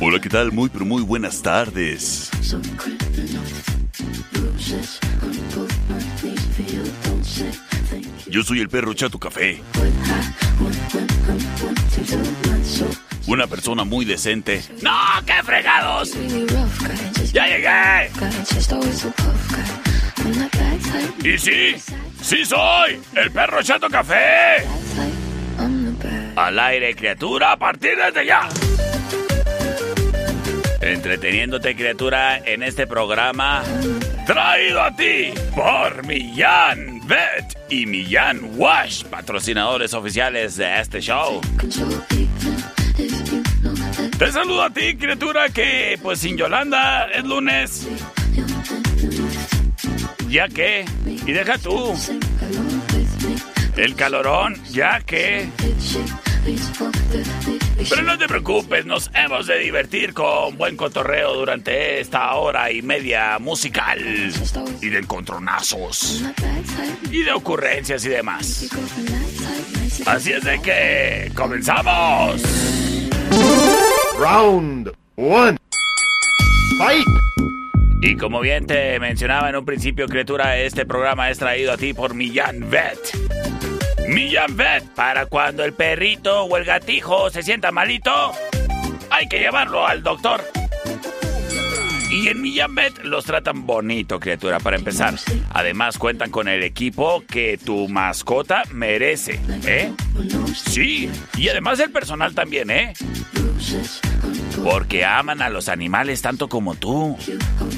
Hola, ¿qué tal? Muy, pero muy buenas tardes. Yo soy el perro Chato Café. Una persona muy decente. ¡No! ¡Qué fregados! ¡Ya llegué! Y sí, sí soy el perro Chato Café. Al aire, criatura, a partir desde ya. Entreteniéndote, criatura, en este programa traído a ti por Millán Vet y Millán Wash, patrocinadores oficiales de este show. Te saludo a ti, criatura, que pues sin Yolanda es lunes. Ya que, y deja tú. El calorón, ya que. No te preocupes, nos hemos de divertir con buen cotorreo durante esta hora y media musical. Y de encontronazos. Y de ocurrencias y demás. Así es de que comenzamos. Round one. Fight. Y como bien te mencionaba en un principio, criatura, este programa es traído a ti por Millán Vet. Millán Vet, para cuando el perrito o el gatijo se sienta malito, hay que llevarlo al doctor. Y en Millán Vet los tratan bonito, criatura, para empezar. Además cuentan con el equipo que tu mascota merece, ¿eh? Sí, y además el personal también, ¿eh? Porque aman a los animales tanto como tú.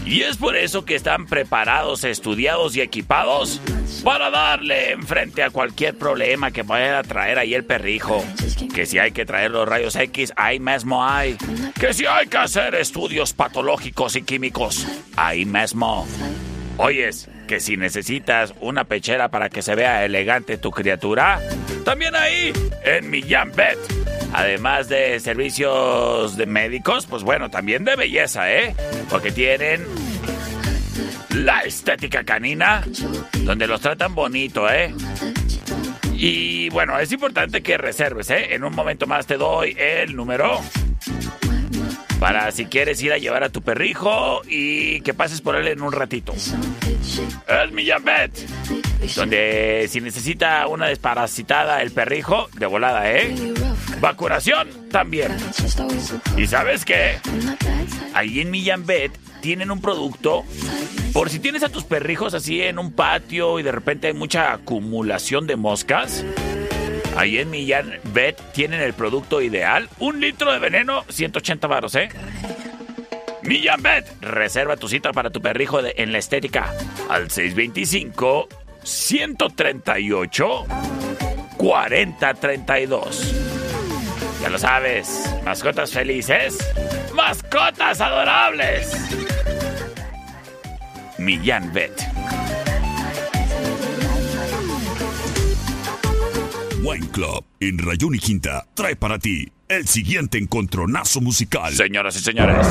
Y es por eso que están preparados, estudiados y equipados para darle enfrente a cualquier problema que pueda traer ahí el perrijo. Que si hay que traer los rayos X, ahí mismo hay. Que si hay que hacer estudios patológicos y químicos, ahí mismo. Oyes, que si necesitas una pechera para que se vea elegante tu criatura, también ahí, en Millán Vet. Además de servicios de médicos, pues bueno, también de belleza, ¿eh? Porque tienen la estética canina, donde los tratan bonito, ¿eh? Y bueno, es importante que reserves, ¿eh? En un momento más te doy el número para si quieres ir a llevar a tu perrijo y que pases por él en un ratito. Es donde si necesita una desparasitada el perrijo, de volada, ¿eh? Vacunación también. ¿Y sabes qué? Ahí en Millán Vet tienen un producto por si tienes a tus perrijos así en un patio y de repente hay mucha acumulación de moscas. Ahí en Millán Vet tienen el producto ideal. Un litro de veneno, 180 baros, ¿eh? Millán Vet, reserva tu cita para tu perrijo en la estética al 625 138 4032. Ya lo sabes, mascotas felices, mascotas adorables. Millán Vet. Wine Club en Rayón y Quinta trae para ti el siguiente encontronazo musical. Señoras y señores.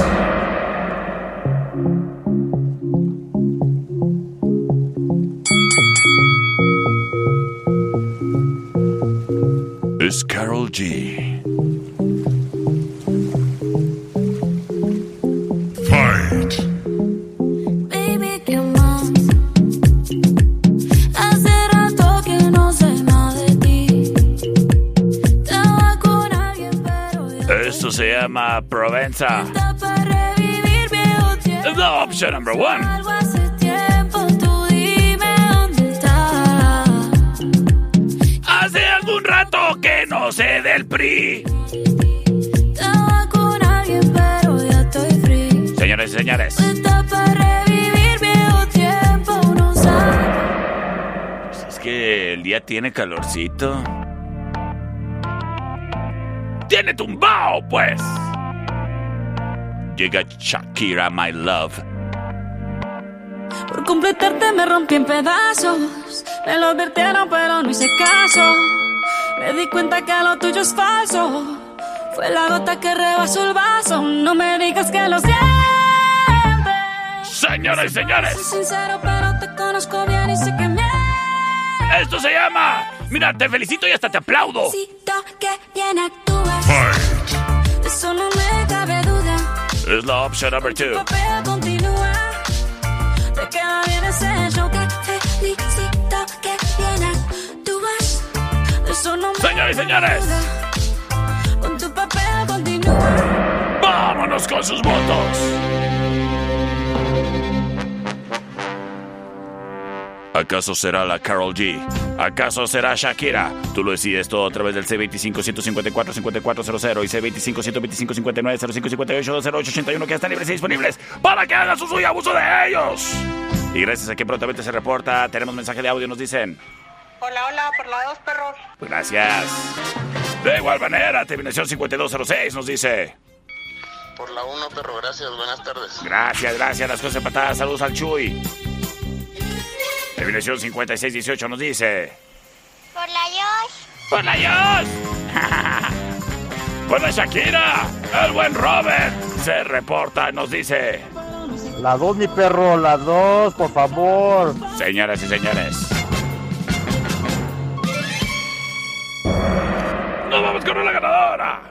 Es Carol G. llama Provenza. la opción number one. Hace algún rato que no sé del PRI. Señores y señores, sabes. es que el día tiene calorcito. Tiene tumbao, pues. Llega Shakira, my love. Por completarte me rompí en pedazos. Me lo advirtieron, pero no hice caso. Me di cuenta que lo tuyo es falso. Fue la gota que rebasó el vaso. No me digas que lo sientes. Señoras y Soy señores, sincero, pero te conozco bien y sé que me esto se llama. Mira, te felicito y hasta te aplaudo. necesito que bien actúas. Es la opción number two. papel continúa. Te queda bien ese show que felicito que bien actúas. De eso no me Señoras y señores. Con tu papel continúa. Vámonos con sus votos. ¿Acaso será la Carol G? ¿Acaso será Shakira? Tú lo decides todo a través del C25-154-5400 y C25-125-59-0558-208-81 que están libres y disponibles para que hagan su suyo abuso de ellos. Y gracias a que prontamente se reporta, tenemos mensaje de audio, nos dicen. Hola, hola, por la dos, perros. Gracias. De igual manera, terminación 5206 nos dice. Por la 1, perro, gracias, buenas tardes. Gracias, gracias, las cosas empatadas. Saludos al Chuy. Terminación 5618 nos dice. Por la Yosh. ¡Por la Yos! ¡Por la Shakira! ¡El buen Robert! Se reporta, nos dice. La dos, mi perro, la dos, por favor. Señoras y señores. Nos vamos con una ganadora.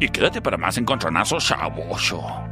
Y quédate para más encontronazo chavoso.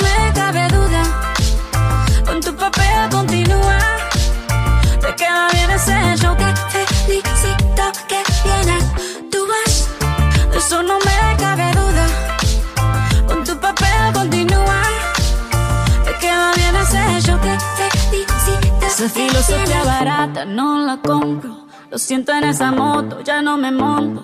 ese show que felicito que bien actúas. De eso no me cabe duda. Con tu papel continúa. Te queda bien ese show que felicito. Esa filosofía barata no la compro. Lo siento en esa moto, ya no me monto.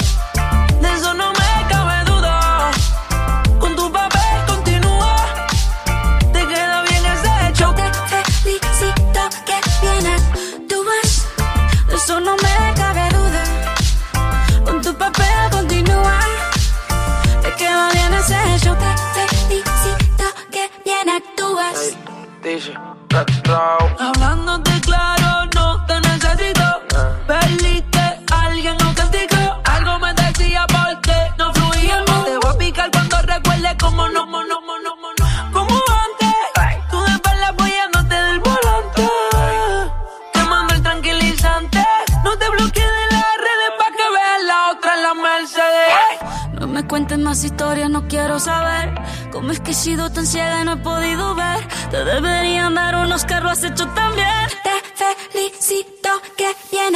Queda bien ese show. Te felicito que bien actúas. Dice, Hablándote cómo es que he sido tan ciega y no he podido ver. Te deberían dar unos carros has hecho también. Te felicito que bien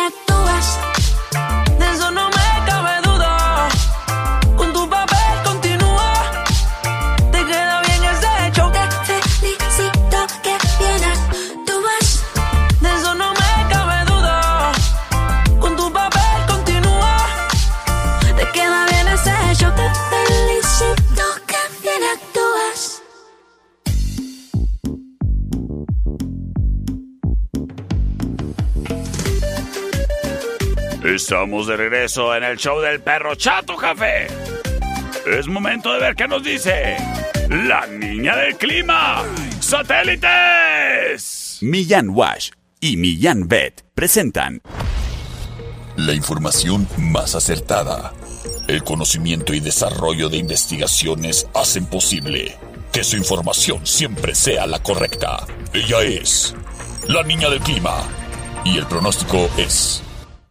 Estamos de regreso en el show del perro Chato Café. Es momento de ver qué nos dice la niña del clima. ¡Satélites! Millán Wash y Millán Vet presentan La información más acertada. El conocimiento y desarrollo de investigaciones hacen posible que su información siempre sea la correcta. Ella es la niña del clima. Y el pronóstico es...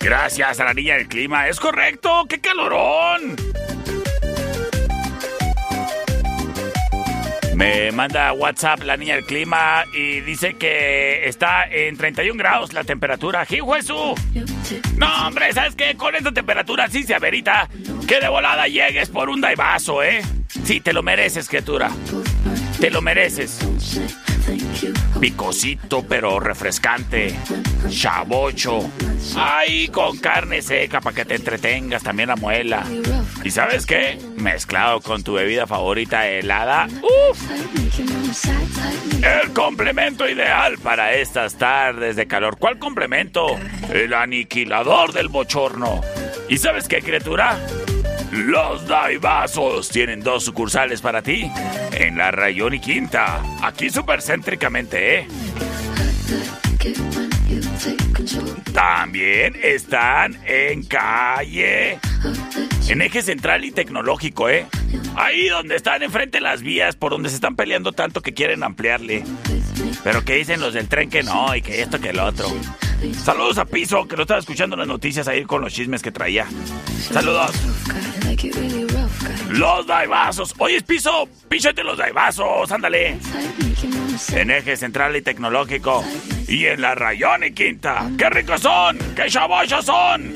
Gracias a la niña del clima. Es correcto. ¡Qué calorón! Me manda WhatsApp la niña del clima y dice que está en 31 grados la temperatura. ¡Jijuesu! No, hombre, ¿sabes qué? Con esta temperatura sí se amerita que de volada llegues por un daivazo, ¿eh? Sí, te lo mereces, criatura. Te lo mereces. Picosito, pero refrescante. Chabocho. Ay, con carne seca para que te entretengas también la muela. ¿Y sabes qué? Mezclado con tu bebida favorita helada. ¡Uf! El complemento ideal para estas tardes de calor. ¿Cuál complemento? El aniquilador del bochorno. ¿Y sabes qué, criatura? Los Daibazos tienen dos sucursales para ti en la Rayón y Quinta. Aquí supercéntricamente, ¿eh? También están en calle. En eje central y tecnológico, ¿eh? Ahí donde están enfrente las vías por donde se están peleando tanto que quieren ampliarle. Pero que dicen los del tren que no y que esto que el otro. Saludos a Piso, que lo estaba escuchando las noticias ahí con los chismes que traía. Saludos. Los daibazos. Oye, Piso, píchate los daibazos, ándale. En eje central y tecnológico. Y en la Rayón y Quinta. ¡Qué ricos son! ¡Qué chabochos son!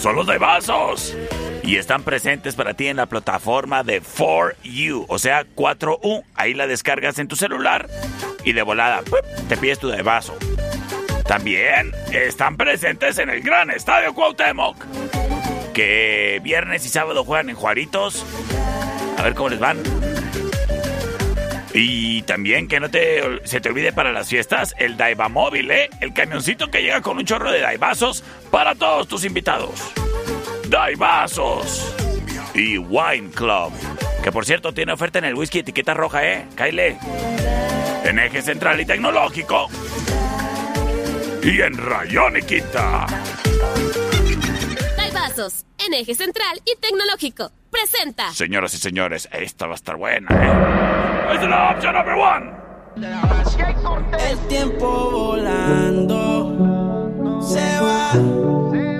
Son los daibazos. Y están presentes para ti en la plataforma de 4U, o sea, 4U. Ahí la descargas en tu celular y de volada te pides tu daibazo. También están presentes en el gran estadio Cuauhtémoc. Que viernes y sábado juegan en Juaritos. A ver cómo les van. Y también que no te, se te olvide para las fiestas el Daiva Móvil, ¿eh? El camioncito que llega con un chorro de Daibazos para todos tus invitados. Daibazos y Wine Club. Que por cierto tiene oferta en el whisky etiqueta roja, ¿eh? Kyle. En eje central y tecnológico. Y en Rayón y Quinta. En eje central y tecnológico. Presenta. Señoras y señores, esta va a estar buena, ¿eh? Es la opción number one. El tiempo volando se va.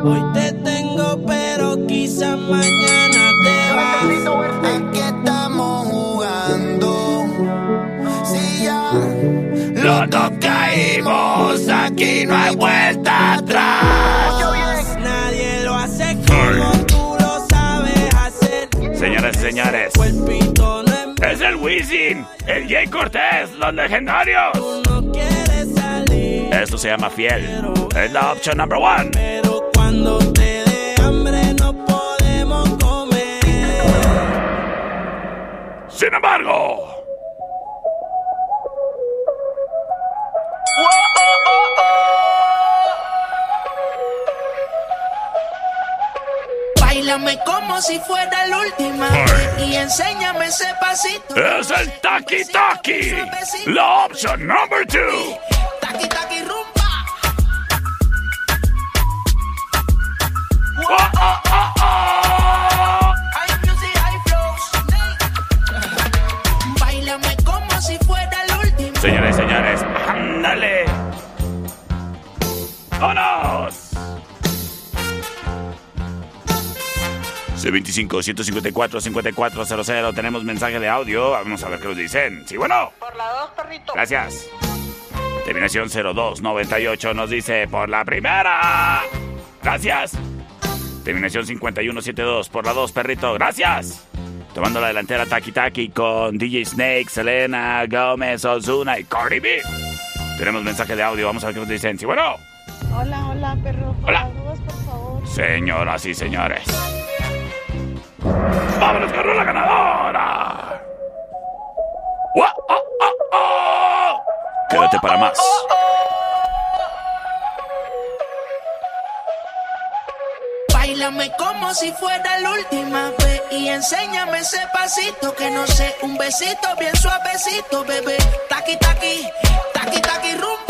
Hoy te tengo, pero quizá mañana te vas. Aquí estamos jugando. Si ya dos caímos, aquí no hay vuelta atrás. Nadie lo hace como tú lo sabes hacer. Señores, no es el Wisin, el Jay Cortés, los legendarios. Esto se llama fiel. Es la opción number one. Pero cuando te dé hambre no podemos comer. Sin embargo, Báilame como si fuera la última vez y enséñame ese pasito. es el Taki Taki. La opción number two. 25 154 5400. Tenemos mensaje de audio. Vamos a ver qué nos dicen. Sí, bueno. Por la 2, perrito. Gracias. Terminación 0298 nos dice por la primera. Gracias. Terminación 5172 por la 2, perrito. Gracias. Tomando la delantera Taki Taki con DJ Snake, Selena, Gómez, Ozuna y Cardi B. Tenemos mensaje de audio. Vamos a ver qué nos dicen. Sí, bueno. Hola, hola, perro. Hola. Por favor. Señoras y señores. ¡Vámonos con la ganadora! Oh, oh, oh. Quédate para más. Bailame como si fuera la última vez y enséñame ese pasito que no sé, un besito bien suavecito, bebé. Taqui taqui, taqui taqui rumbo.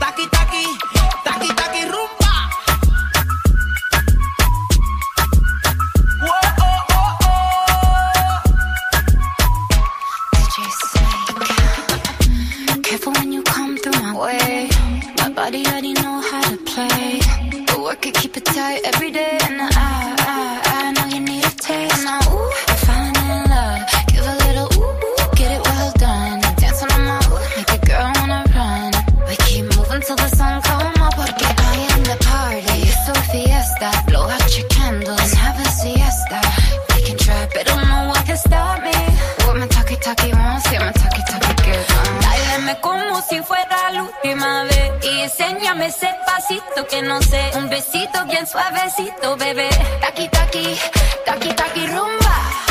dame ese pasito que no sé. Un besito bien suavecito, bebé. Taki, taki, taki, taki, rumba.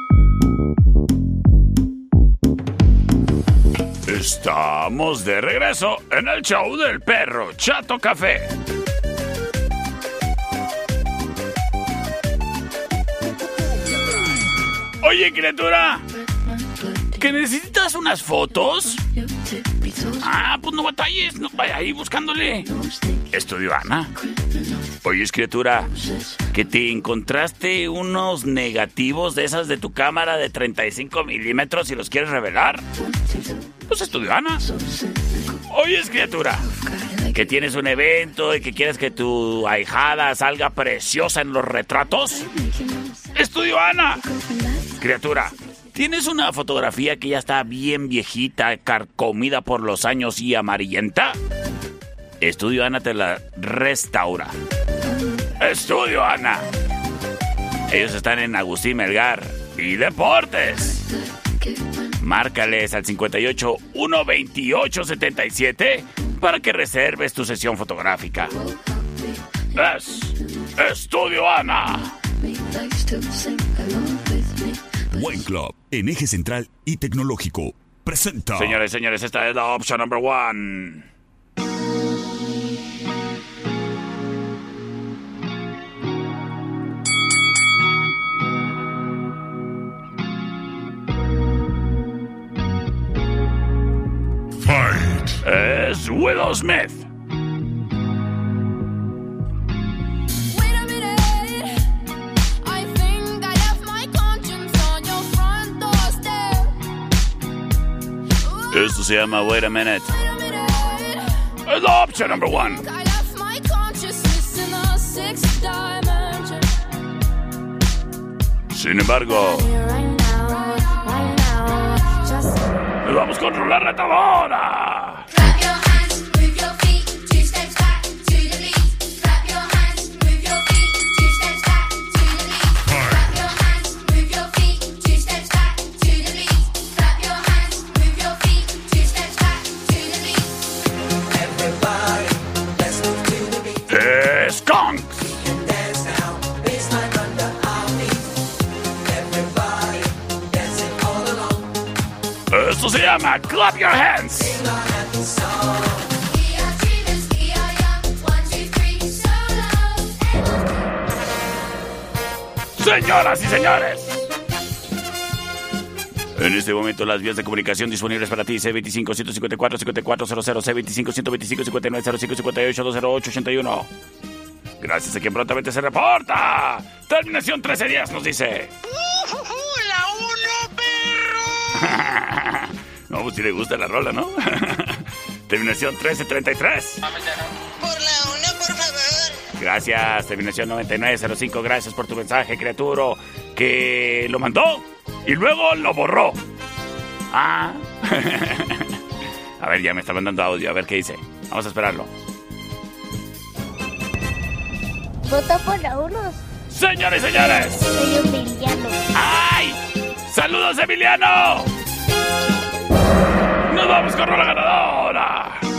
Estamos de regreso en el show del perro Chato Café. Oye, criatura, ¿que necesitas unas fotos? Ah, pues no batalles, no vaya ahí buscándole. Estudio Ana. Oye, criatura, que te encontraste unos negativos de esas de tu cámara de 35 milímetros y los quieres revelar pues estudió Ana. Oye, criatura, que tienes un evento y que quieres que tu ahijada salga preciosa en los retratos. Estudio Ana. Criatura, ¿Tienes una fotografía que ya está bien viejita, carcomida por los años y amarillenta? Estudio Ana te la restaura. Estudio Ana. Ellos están en Agustín Melgar y Deportes. Márcales al 58 128 77 para que reserves tu sesión fotográfica. Es Estudio Ana. Wine Club, en eje central y tecnológico, presenta. Señores, señores, esta es la opción number one. Your front doorstep. Esto se llama Wait a Minute. Es la opción number one. Sin embargo, nos vamos con la retadora. Se llama Clap Your Hands. Señoras y señores. En este momento las vías de comunicación disponibles para ti C25 154 5400 C25 125 59 05 58 208 81. Gracias a quien prontamente se reporta. Terminación 13 días nos dice. No, pues si le gusta la rola, ¿no? Terminación 1333. Por la una, por favor. Gracias, terminación 9905. Gracias por tu mensaje, criatura, que lo mandó y luego lo borró. Ah. a ver, ya me está mandando audio, a ver qué dice. Vamos a esperarlo. Vota por la unos. Señores y señores. Soy un villano. ¡Ay! ¡Saludos, Emiliano! ¡Nos vamos con la ganadora!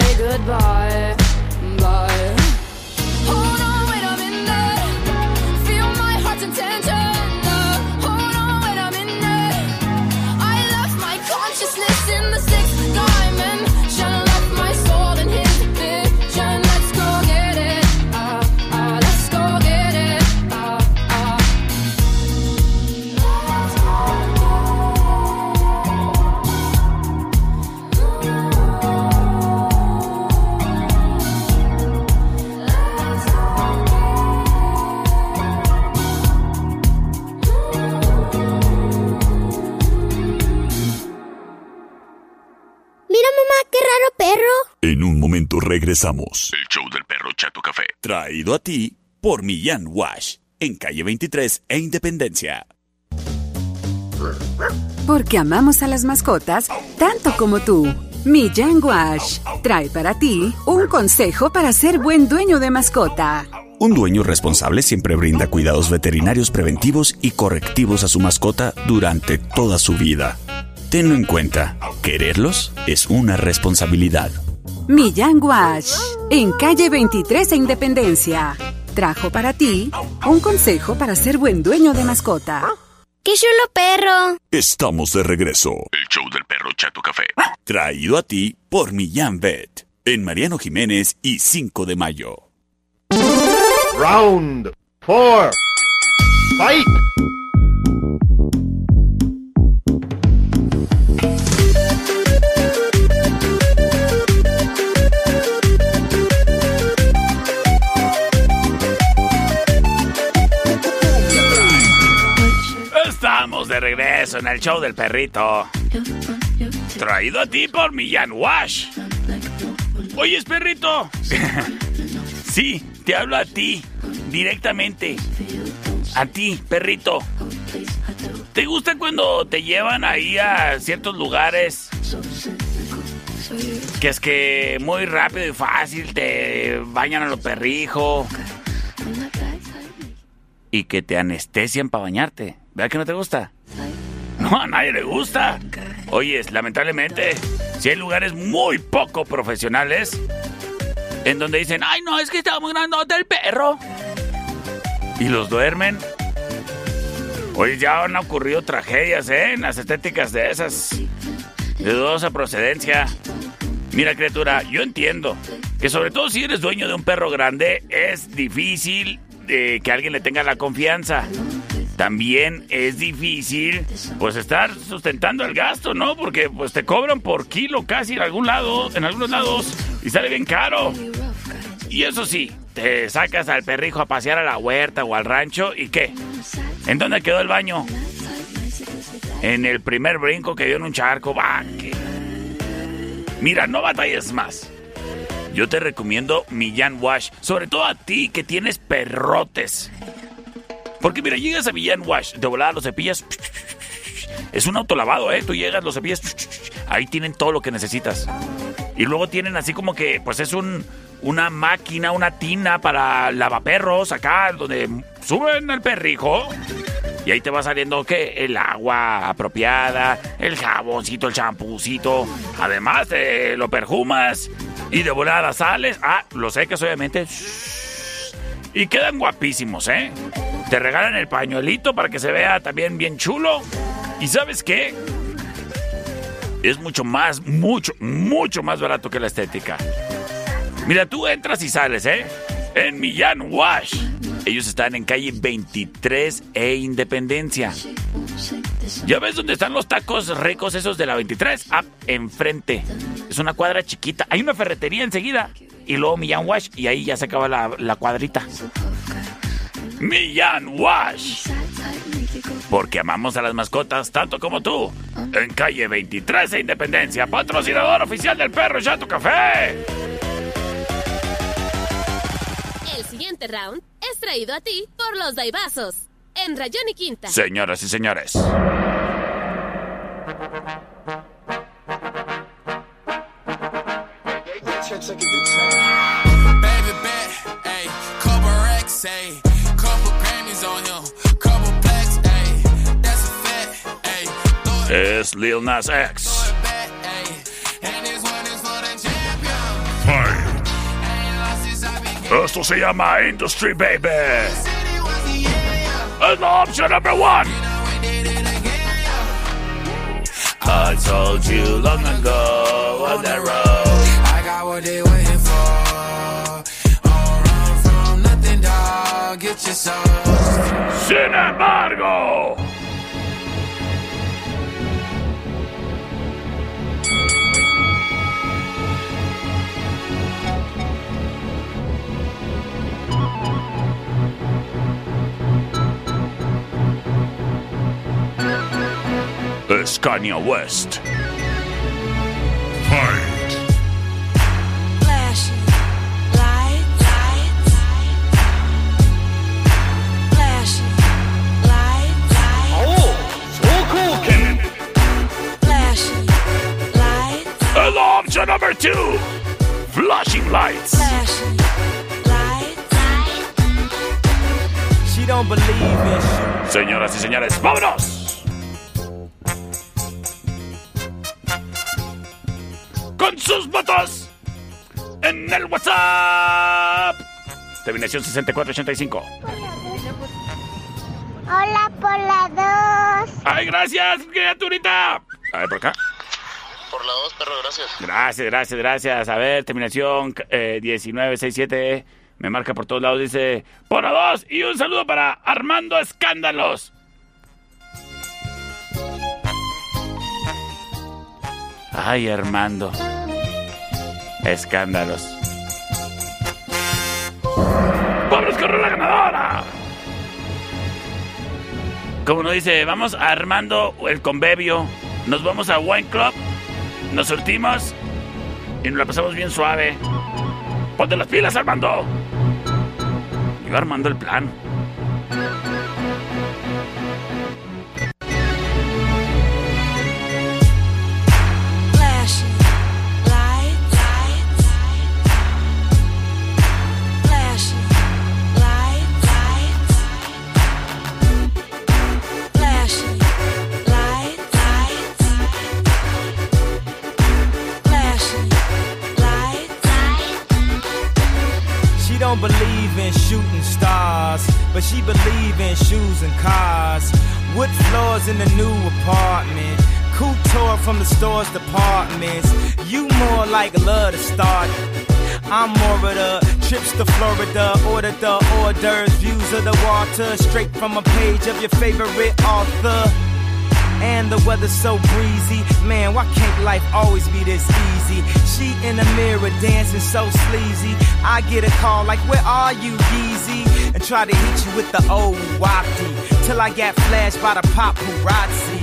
Say goodbye. Regresamos. El show del perro Chato Café. Traído a ti por Millán Wash. En calle 23 e Independencia. Porque amamos a las mascotas tanto como tú. Millán Wash trae para ti un consejo para ser buen dueño de mascota. Un dueño responsable siempre brinda cuidados veterinarios preventivos y correctivos a su mascota durante toda su vida. Tenlo en cuenta, quererlos es una responsabilidad. Millán Wash en calle 23 e Independencia. Trajo para ti un consejo para ser buen dueño de mascota. ¡Qué chulo perro! Estamos de regreso. El show del perro Chato Café. Traído a ti por Millán Vet. En Mariano Jiménez y 5 de mayo. Round four. Fight. De regreso en el show del perrito. Traído a ti por Millán Wash. Oyes, perrito. sí, te hablo a ti, directamente. A ti, perrito. ¿Te gusta cuando te llevan ahí a ciertos lugares? Que es que muy rápido y fácil te bañan a los perrijos. Y que te anestesian para bañarte. ¿Verdad que no te gusta? A nadie le gusta. Oyes, lamentablemente, si hay lugares muy poco profesionales en donde dicen, ay no, es que está muy grandote el perro. Y los duermen. Oye, ya han ocurrido tragedias, ¿eh? En las estéticas de esas. De dudosa procedencia. Mira, criatura, yo entiendo que sobre todo si eres dueño de un perro grande, es difícil eh, que alguien le tenga la confianza. También es difícil, pues, estar sustentando el gasto, ¿no? Porque, pues, te cobran por kilo casi en algún lado, en algunos lados, y sale bien caro. Y eso sí, te sacas al perrijo a pasear a la huerta o al rancho, ¿y qué? ¿En dónde quedó el baño? En el primer brinco que dio en un charco, va. Mira, no batalles más. Yo te recomiendo Millán Wash, sobre todo a ti que tienes perrotes. Porque mira, llegas a Millán Wash, de volada los cepillas. Es un autolavado, ¿eh? Tú llegas, los cepillas. Ahí tienen todo lo que necesitas. Y luego tienen así como que, pues es un, una máquina, una tina para lavaperros acá, donde suben el perrijo. Y ahí te va saliendo que el agua apropiada, el jaboncito, el champucito. Además te lo perfumas y de volada sales. Ah, lo secas obviamente. Y quedan guapísimos, ¿eh? Te regalan el pañuelito para que se vea también bien chulo. ¿Y sabes qué? Es mucho más, mucho, mucho más barato que la estética. Mira, tú entras y sales, ¿eh? En Millán Wash. Ellos están en calle 23 e Independencia. ¿Ya ves dónde están los tacos ricos esos de la 23? Ah, enfrente. Es una cuadra chiquita. Hay una ferretería enseguida. Y luego Millán Wash. Y ahí ya se acaba la, cuadrita. Millán Wash. Porque amamos a las mascotas tanto como tú. En calle 23 e Independencia. Patrocinador oficial del perro Chato Café. round es traído a ti por los Daibazos, en Rayón y Quinta. Señoras y señores. Es Lil Nas X. Esto se llama Industry Baby. Es la opción number one. I told you long ago on that road. I got what they waiting for. Don't run from nothing, dog. Get your soul. Sin embargo. Es Kanye West. Flashing lights, lights, flashing lights, lights. Oh, so cool, kid. Flashing lights, And option number two, flashing lights. flashing lights. She don't believe in. Señoras y señores, vámonos. Con sus votos en el WhatsApp. Terminación 6485. Hola por la 2. Ay, gracias, criaturita. A ver, por acá. Por la 2, perro, gracias. Gracias, gracias, gracias. A ver, terminación eh, 1967. Me marca por todos lados. Dice, por a dos. Y un saludo para Armando Escándalos. Ay, Armando. Escándalos. ¡Vámonos con la ganadora! Como nos dice, vamos armando el convevio. Nos vamos a Wine Club. Nos surtimos y nos la pasamos bien suave. Ponte las pilas, Armando. Yo armando el plan. In the new apartment. Couture from the store's departments. You more like love to start. I'm more of the trips to Florida, order the hors d'oeuvres, views of the water, straight from a page of your favorite author. And the weather's so breezy, man. Why can't life always be this easy? She in the mirror dancing so sleazy. I get a call like, Where are you, Yeezy? And try to hit you with the old wafty till I got flashed by the paparazzi.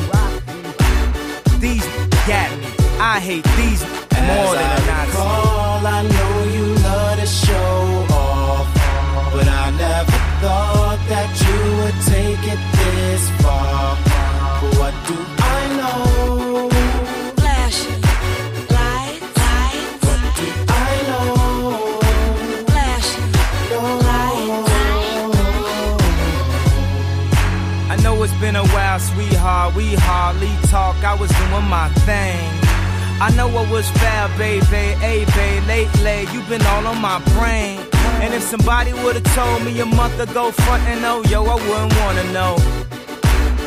These got me. I hate these more than a Nazi. recall, I know you love to show off, but I never thought that you would take it this far. What do I know? Flashing lights, lights. What do I know? Flashing I know it's been a while, sweetheart. We hardly talk. I was doing my thing. I know what was fair, baby. Hey, babe, lately you've been all on my brain. And if somebody would've told me a month ago, front and oh, yo, I wouldn't wanna know.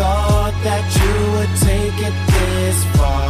thought that you would take it this far.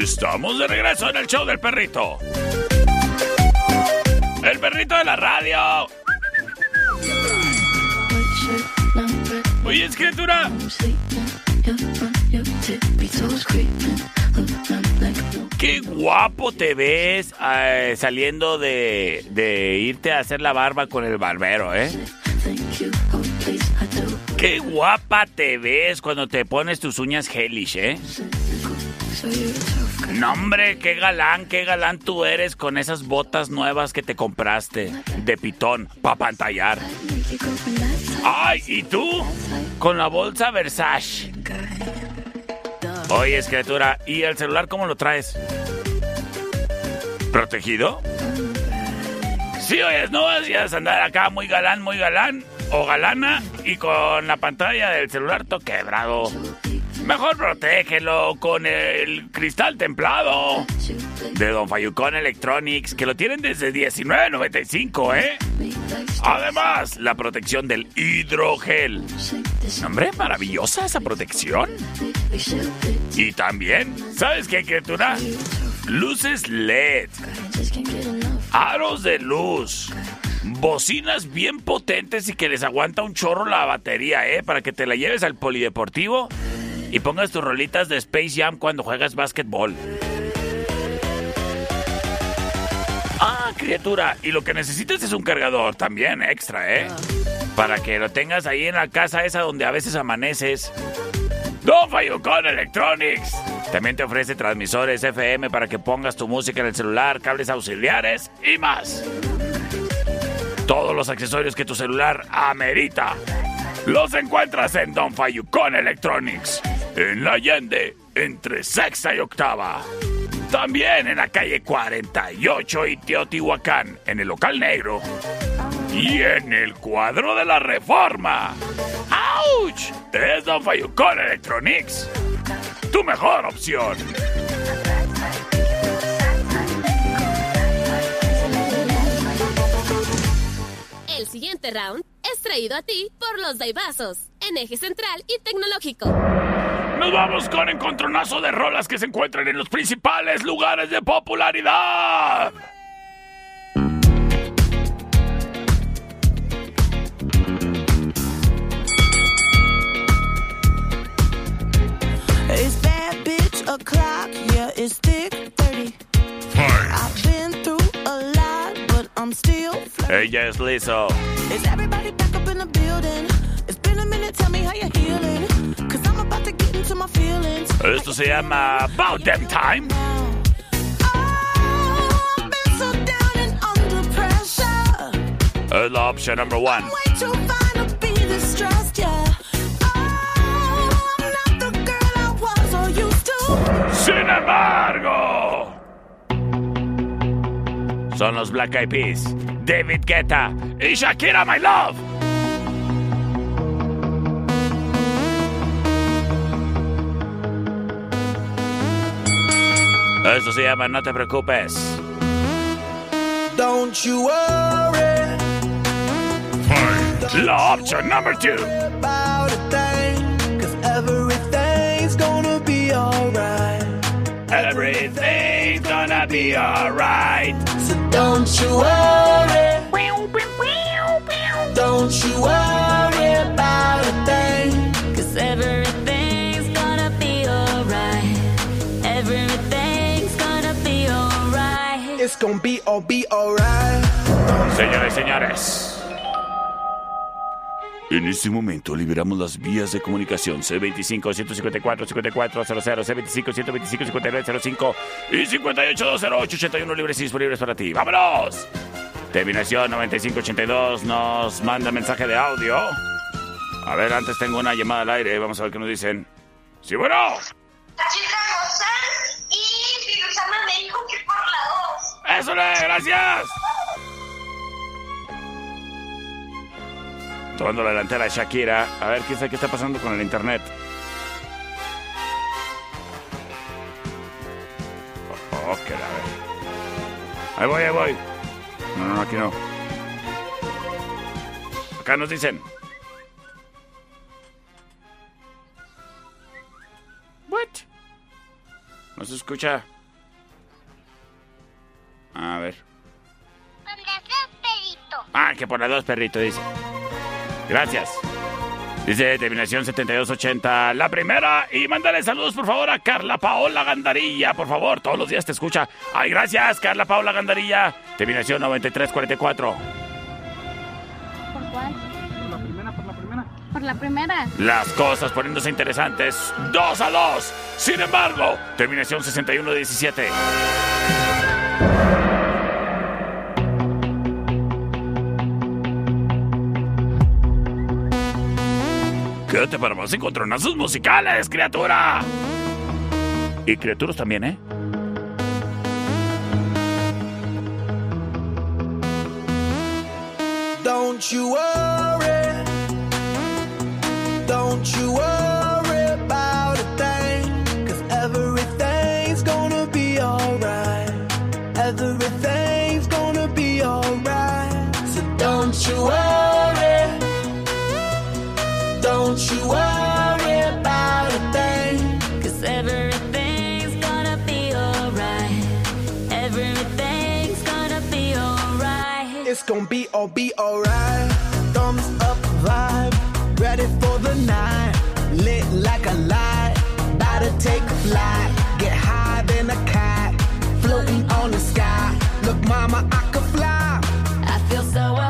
Estamos de regreso en el show del perrito. El perrito de la radio. Oye, escritura. Qué guapo te ves eh, saliendo de, de irte a hacer la barba con el barbero, ¿eh? Qué guapa te ves cuando te pones tus uñas hellish, ¿eh? No, hombre, qué galán, qué galán tú eres con esas botas nuevas que te compraste de pitón para pantallar. Ay, ¿y tú? Con la bolsa Versace. Oye, escritura, ¿y el celular cómo lo traes? ¿Protegido? Sí, oye, no vas a andar acá muy galán, muy galán o galana y con la pantalla del celular todo quebrado. Mejor protégelo con el cristal templado de Don Fayucón Electronics, que lo tienen desde $19.95, ¿eh? Además, la protección del hidrogel. Hombre, maravillosa esa protección. Y también, ¿sabes qué, criatura? Luces LED. Aros de luz. Bocinas bien potentes y que les aguanta un chorro la batería, ¿eh? Para que te la lleves al polideportivo y pongas tus rolitas de Space Jam cuando juegas básquetbol. Ah, criatura, y lo que necesitas es un cargador también extra, ¿eh? Para que lo tengas ahí en la casa esa donde a veces amaneces. Don Fayucón Electronics. También te ofrece transmisores FM para que pongas tu música en el celular, cables auxiliares y más. Todos los accesorios que tu celular amerita. Los encuentras en Don Fayucón Electronics. En la Allende, entre sexta y octava. También en la calle 48 y Teotihuacán, en el local negro. Y en el cuadro de la reforma. ¡Auch! Es Don Fayucón Electronics. Tu mejor opción. Siguiente round es traído a ti por los Daibazos, en eje central y tecnológico. Nos vamos con encontronazo de rolas que se encuentran en los principales lugares de popularidad. Ella es Lizzo. Is everybody back up in the building? It's been a minute, tell me how you're healing. Cause I'm about to get into my feelings. Esto se llama About Them Time. I've been so down and under pressure. Es la opción number one. Way too fine to be distressed, yeah. Oh, I'm not the girl I was or used to. Sin embargo, son los Black Eyed Peas, David Guetta Shakira, my love. Esto se llama No te preocupes. Don't you worry La opción number two. about a thing, cause everything's gonna be alright. Everything's gonna be alright. So don't you worry. Don't you worry about a thing. Cause everything's gonna be alright. Everything's gonna be alright. It's gonna be all be alright. Señores y señores. En este momento liberamos las vías de comunicación C25-154-5400, C25-125-5905 y 58-208-81 libres y disponibles para ti. ¡Vámonos! Terminación 9582 nos manda mensaje de audio. A ver, antes tengo una llamada al aire. Vamos a ver qué nos dicen. Sí, bueno. Chica y me dijo que por la 2. ¡Eso le! ¡Gracias! Tomando la delantera de Shakira. A ver, ¿qué, qué está pasando con el internet? Oh, ok, a ver. Ahí voy, ahí voy. No, no, no, aquí no. Acá nos dicen. What? No se escucha. A ver. Ah, que por las dos perrito, dice. Gracias. Dice terminación 7280, la primera. Y mándale saludos, por favor, a Carla Paola Gandarilla. Por favor, todos los días te escucha. Ay, gracias, Carla Paola Gandarilla. Terminación 9344. ¿Por cuál? Por la primera, por la primera. Por la primera. Las cosas poniéndose interesantes. Dos a dos. Sin embargo, terminación 6117. Para más encontronazos musicales, criatura. Y criaturas también, ¿eh? All be alright. Thumbs up vibe, ready for the night. Lit like a light, about to take flight. Get high than a cat, floating on the sky. Look, mama, I could fly. I feel so alive.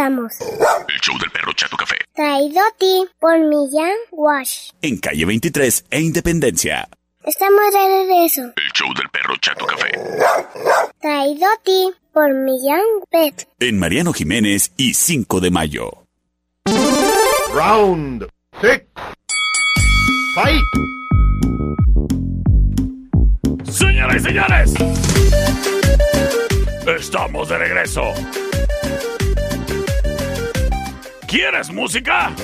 Regresamos. El show del perro Chato Café. Traído a ti por Millán Wash. En calle 23 e Independencia. Estamos de regreso. El show del perro Chato Café. Traído a ti por Millán Pet. En Mariano Jiménez y 5 de mayo. Round six. Fight. Señoras y señores, estamos de regreso. ¿Quieres música?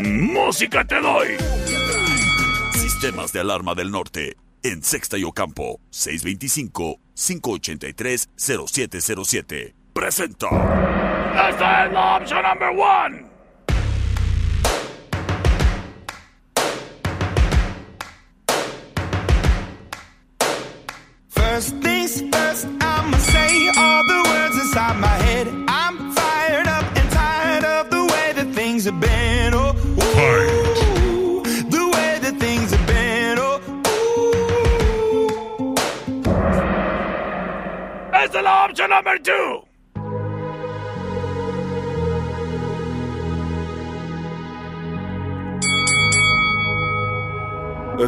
¡Música te doy! Sistemas de alarma del norte. En Sexta y Ocampo, 625-583-0707. Presenta. Esta es la opción número 1.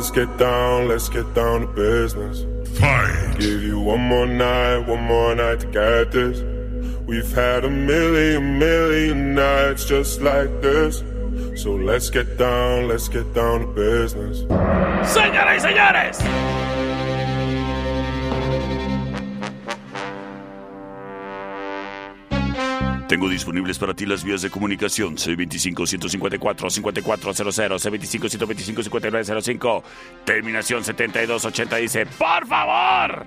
Let's get down, let's get down to business. Fight. Give you one more night, one more night to get this. We've had a million, million nights just like this. So let's get down, let's get down to business. Señoras y señores. Tengo disponibles para ti las vías de comunicación C25-154-5400, C25-125-5905, terminación 7280 dice, por favor,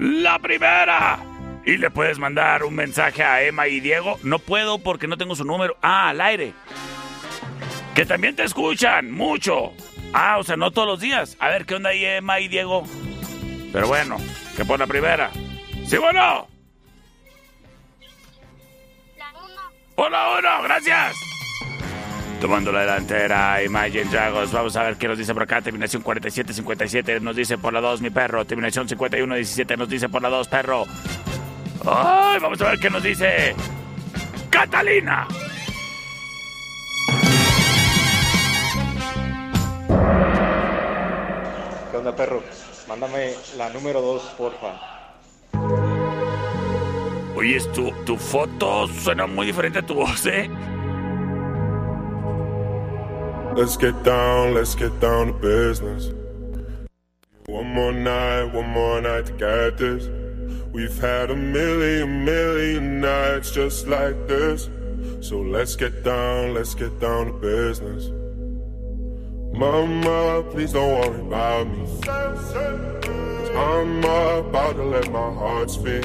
la primera. Y le puedes mandar un mensaje a Emma y Diego. No puedo porque no tengo su número. Ah, al aire. Que también te escuchan mucho. Ah, o sea, no todos los días. A ver, ¿qué onda ahí Emma y Diego? Pero bueno, que por la primera. Sí, bueno. Hola, uno, gracias. Tomando la delantera, Imagine Dragons. Vamos a ver qué nos dice por acá. Terminación 47-57 nos dice por la 2, mi perro. Terminación 51-17 nos dice por la 2, perro. Ay, vamos a ver qué nos dice. Catalina. ¿Qué onda, perro? Mándame la número 2, porfa. Oye, tu, tu foto suena muy diferente a tu voz, ¿eh? Let's get down, let's get down to business. One more night, one more night to get this. We've had a million, million nights just like this. So let's get down, let's get down to business. Mama, please don't worry about me. I'm about to let my heart speak.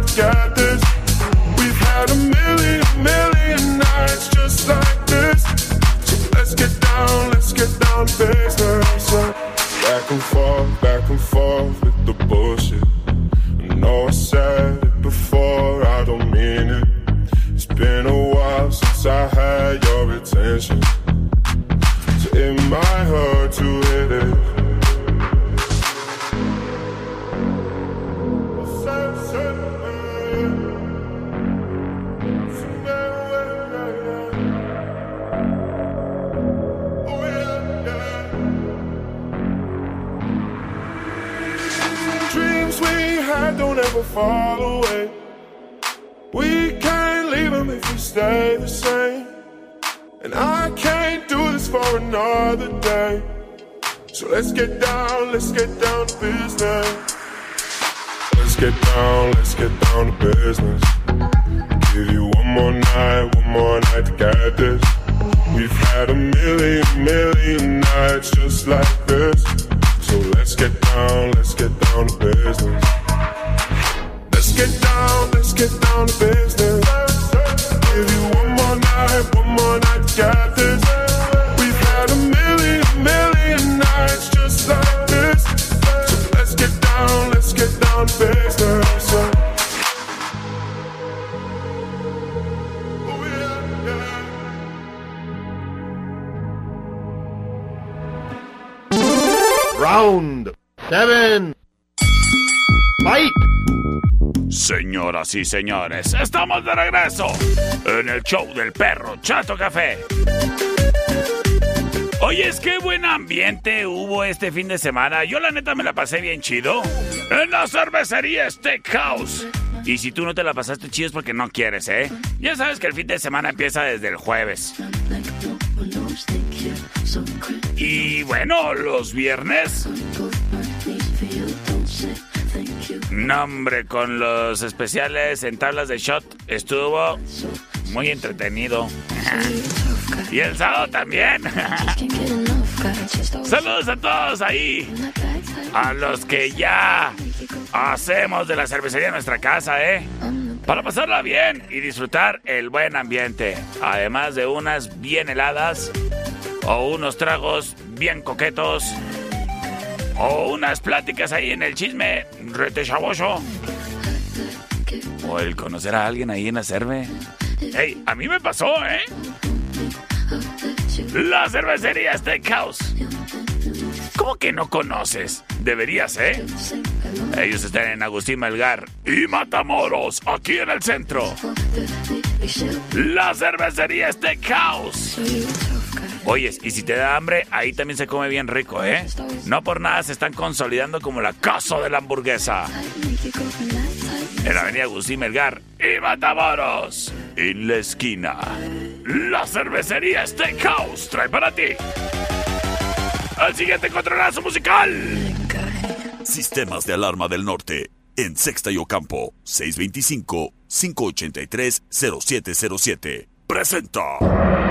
to this. We've had a million, million nights just like this. So let's get down, let's get down to. Señoras y señores, estamos de regreso en el show del perro Chato Café. Oye, es que buen ambiente hubo este fin de semana. Yo la neta me la pasé bien chido. En la cervecería Steakhouse. Y si tú no te la pasaste chido es porque no quieres, ¿eh? Ya sabes que el fin de semana empieza desde el jueves. Y bueno, los viernes. No, hombre, con los especiales en tablas de shot estuvo muy entretenido. Y el sábado también. Saludos a todos ahí. A los que ya hacemos de la cervecería nuestra casa, ¿eh? Para pasarla bien y disfrutar el buen ambiente. Además de unas bien heladas o unos tragos bien coquetos o unas pláticas ahí en el chisme rete chavoso. O el conocer a alguien ahí en la cerve. Hey, a mí me pasó, ¿eh? La cervecería Steakhouse. ¿Cómo que no conoces? Deberías, ¿eh? Ellos están en Agustín Melgar y Matamoros, aquí en el centro. La cervecería Steakhouse. Oyes, y si te da hambre, ahí también se come bien rico, ¿eh? No por nada se están consolidando como la casa de la hamburguesa. En la avenida Agustín Melgar y Matamoros. En la esquina. La cervecería Steakhouse trae para ti. El siguiente controlazo musical. Sistemas de alarma del norte. En Sexta y Ocampo. 625-583-0707. Presenta.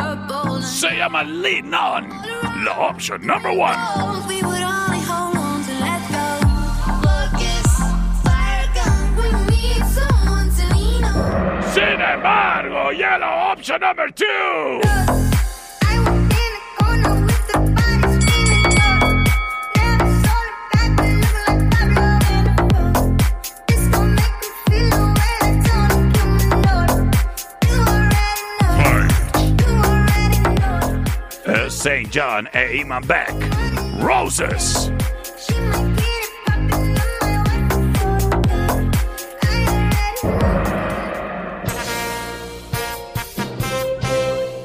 was warm, we were bold Se llama Lean On. La opción number one. and we would only hold on St. John e Iman Beck. Roses.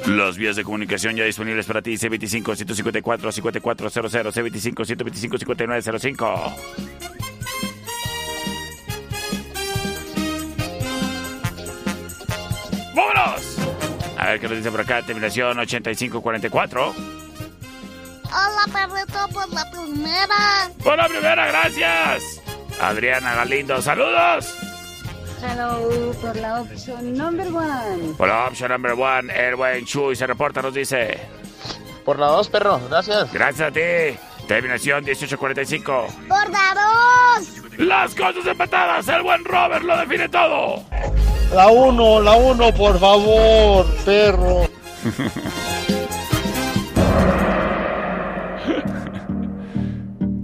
Los vías de comunicación ya disponibles para ti. C25-154-5400, C25-125-5905. ¡Vámonos! A ver qué nos dice por acá. Terminación 8544. Hola, perrito, por la primera. Por la primera, gracias. Adriana Galindo, saludos. Hello, por la opción number one. Por la opción number one, el buen Chuy se reporta, nos dice. Por la dos, perro, gracias. Gracias a ti. Terminación 1845. Por la dos. Las cosas empatadas, el buen Robert lo define todo. La uno, la uno, por favor, perro.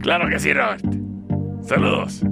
Claro que sí, Robert. Saludos.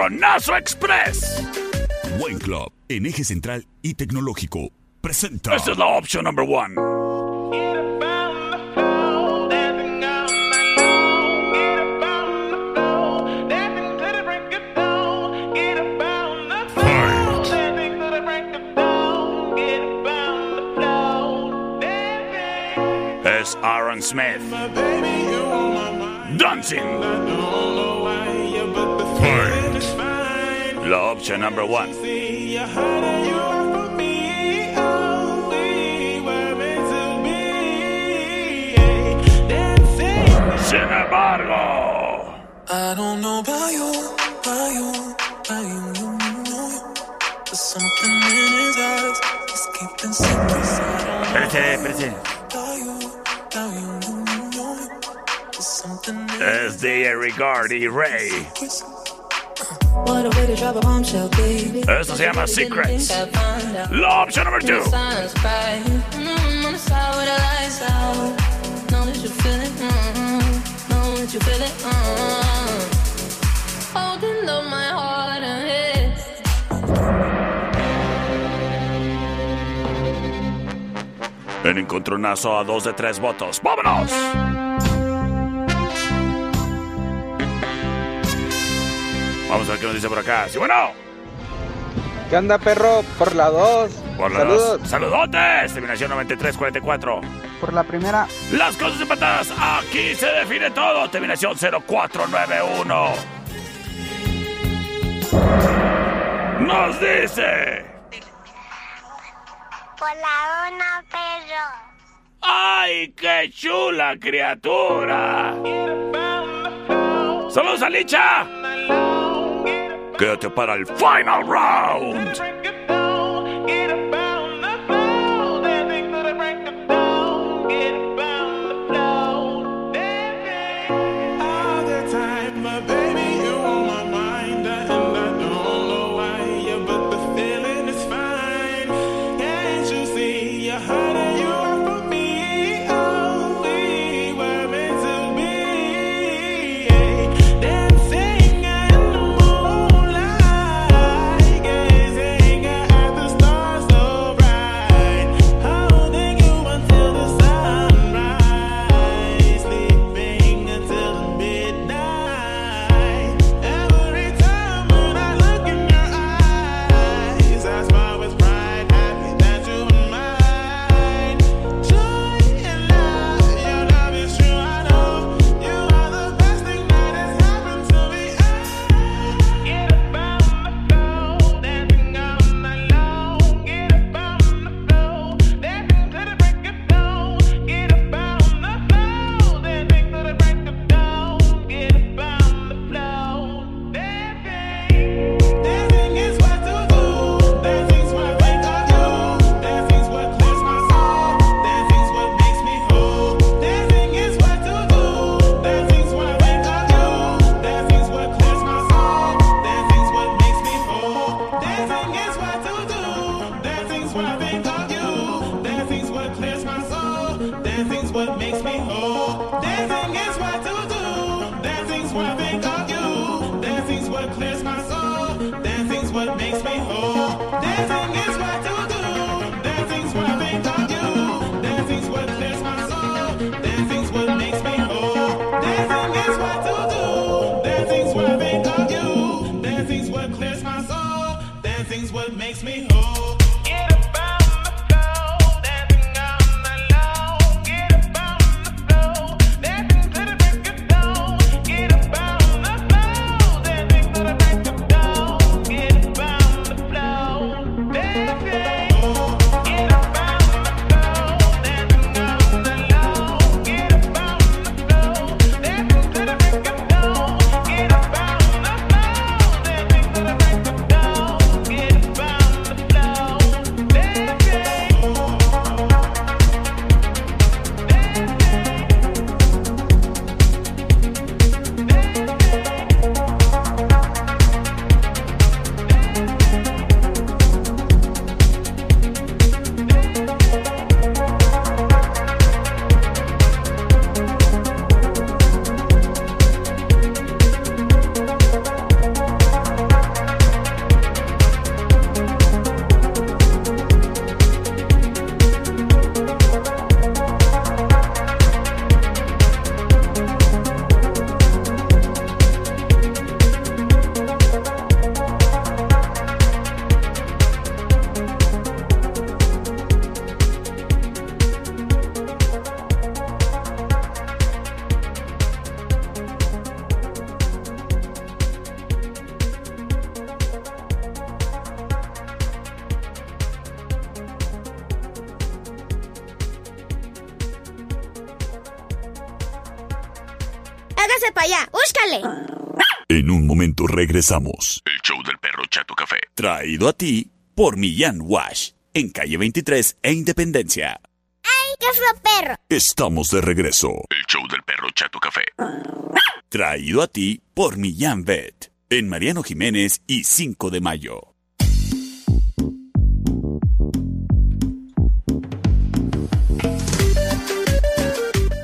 Patronazo Express. Buen Club, en eje central y tecnológico, presenta. Esta es la opción number one. Es Aaron Smith. Dancing. the option number one. Sin embargo. I don't know about you, about you, about you, you, you. Something in his eyes, keeping secrets. Espérate, espérate. Ray. Esto se llama Secrets. La opción número 2. En encontronazo a dos de tres votos. ¡Vámonos! Vamos a ver qué nos dice por acá. ¡Sí, bueno! ¿Qué onda, perro? Por la 2. Por la Saludos. ¡Saludotes! Terminación 9344. Por la primera. Las cosas empatadas. Aquí se define todo. Terminación 0491. Nos dice. Por la 1, perro. ¡Ay, qué chula criatura! ¡Saludos a Licha! Quédate para el final round. Regresamos. El show del perro Chato Café. Traído a ti por Millán Wash. En calle 23 e Independencia. ¡Ay, qué fue perro! Estamos de regreso. El show del perro Chato Café. Traído a ti por Millán Vet. En Mariano Jiménez y 5 de mayo.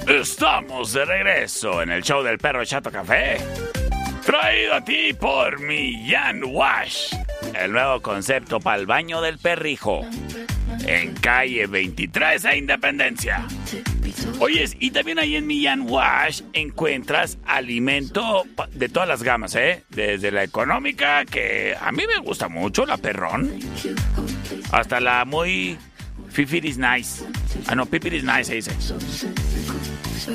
Estamos de regreso en el show del perro Chato Café. Traído a ti por Millán Wash. El nuevo concepto para el baño del perrijo. En calle 23 e Independencia. Oyes, y también ahí en Millán Wash encuentras alimento de todas las gamas, ¿eh? Desde la económica, que a mí me gusta mucho, la perrón, hasta la muy fifiris nice. Ah, no, pipiris nice se dice.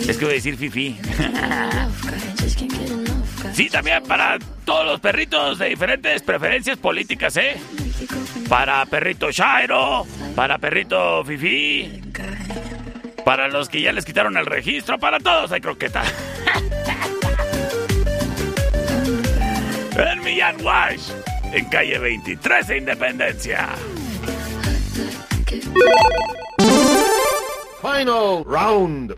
Es que voy a decir fifi. Sí, también para todos los perritos de diferentes preferencias políticas, ¿eh? Para perrito Shairo, para perrito Fifi, para los que ya les quitaron el registro, para todos hay croqueta. en Millán Wash, en calle 23 de Independencia. Final round.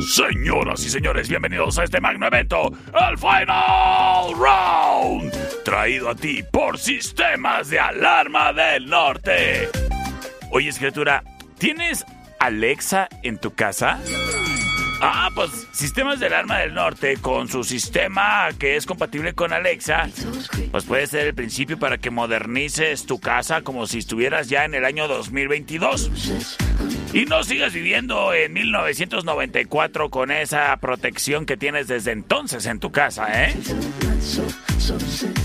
Señoras y señores, bienvenidos a este magno evento, el Final Round, traído a ti por Sistemas de Alarma del Norte. Oye, escritura, ¿tienes Alexa en tu casa? Ah, pues Sistemas de Alarma del Norte, con su sistema que es compatible con Alexa, pues puede ser el principio para que modernices tu casa como si estuvieras ya en el año 2022. Y no sigas viviendo en 1994 con esa protección que tienes desde entonces en tu casa, ¿eh?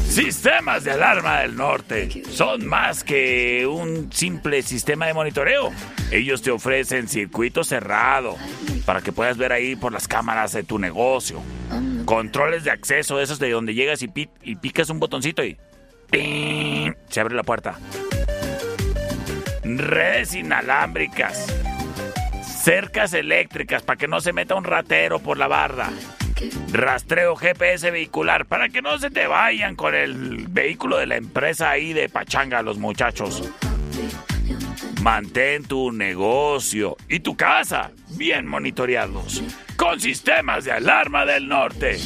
Sistemas de alarma del norte son más que un simple sistema de monitoreo. Ellos te ofrecen circuito cerrado para que puedas ver ahí por las cámaras de tu negocio. Controles de acceso, esos de donde llegas y, y picas un botoncito y ¡ping! se abre la puerta. Redes inalámbricas. Cercas eléctricas para que no se meta un ratero por la barda. Rastreo GPS vehicular para que no se te vayan con el vehículo de la empresa ahí de pachanga los muchachos. Mantén tu negocio y tu casa bien monitoreados con sistemas de alarma del norte.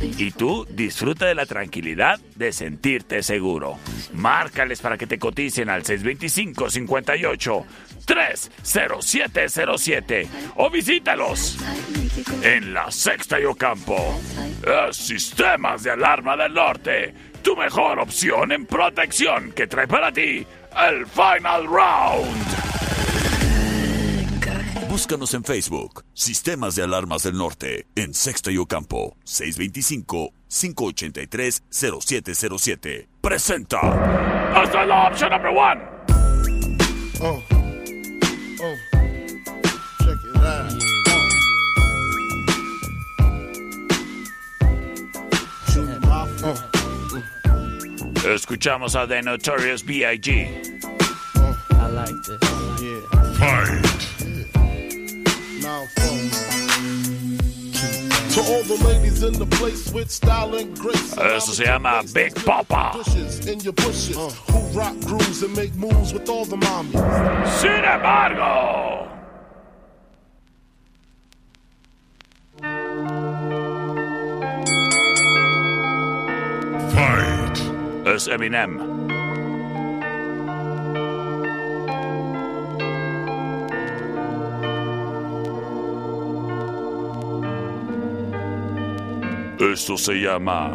Y tú disfruta de la tranquilidad de sentirte seguro. Márcales para que te coticen al 625 58 30707 o visítalos en la Sexta y Ocampo. Sistemas de Alarma del Norte, tu mejor opción en protección que trae para ti el Final Round. Búscanos en Facebook, Sistemas de Alarmas del Norte, en Sexto y Ocampo, 625-583-0707. Presenta. Hasta la opción number one. Oh. Oh. Check it out. Phone. Escuchamos a The Notorious B.I.G. I like this. Yeah. Fight. Now phone. To all the ladies in the place with style and grace. Eso se llama Big Papa. Bushes in your bushes. Who rock grooves and make moves with all the mommies. Sin embargo. Fight. Es Eminem. Esto se llama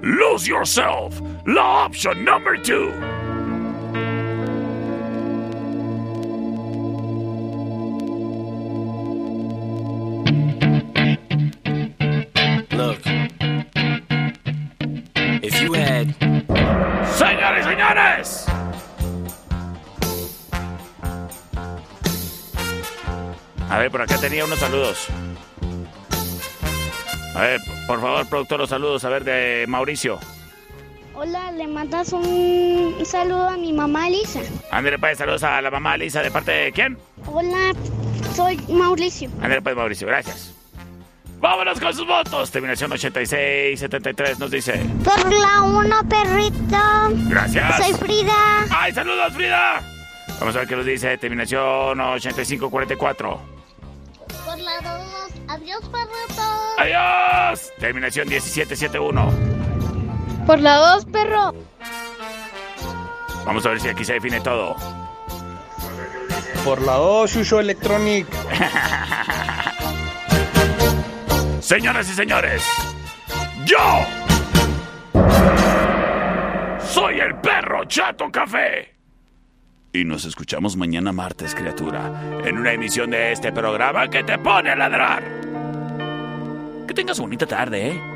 Lose Yourself, la opción number two. Look, if you had Señores, señores. A ver, por acá tenía unos saludos. A ver, por favor, productor, los saludos. A ver, de Mauricio. Hola, le mandas un saludo a mi mamá Lisa. Ándale, pues, saludos a la mamá Lisa. ¿De parte de quién? Hola, soy Mauricio. Ándale, pues, Mauricio, gracias. Vámonos con sus votos. Terminación 8673 nos dice. Por la 1, perrito. Gracias. Soy Frida. ¡Ay, saludos, Frida! Vamos a ver qué nos dice. Terminación 8544. Por la 2. Adiós, perrito. ¡Adiós! Terminación 1771. Por la 2, perro. Vamos a ver si aquí se define todo. Por la 2, Shusho Electronic. Señoras y señores, yo soy el perro Chato Café. Y nos escuchamos mañana martes, criatura, en una emisión de este programa que te pone a ladrar. Que tengas bonita tarde, ¿eh?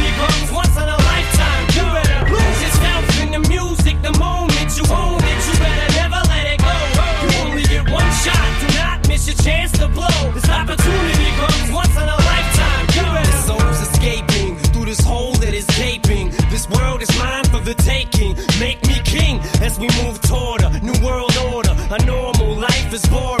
gaping. This world is mine for the taking. Make me king as we move toward a new world order. A normal life is boring,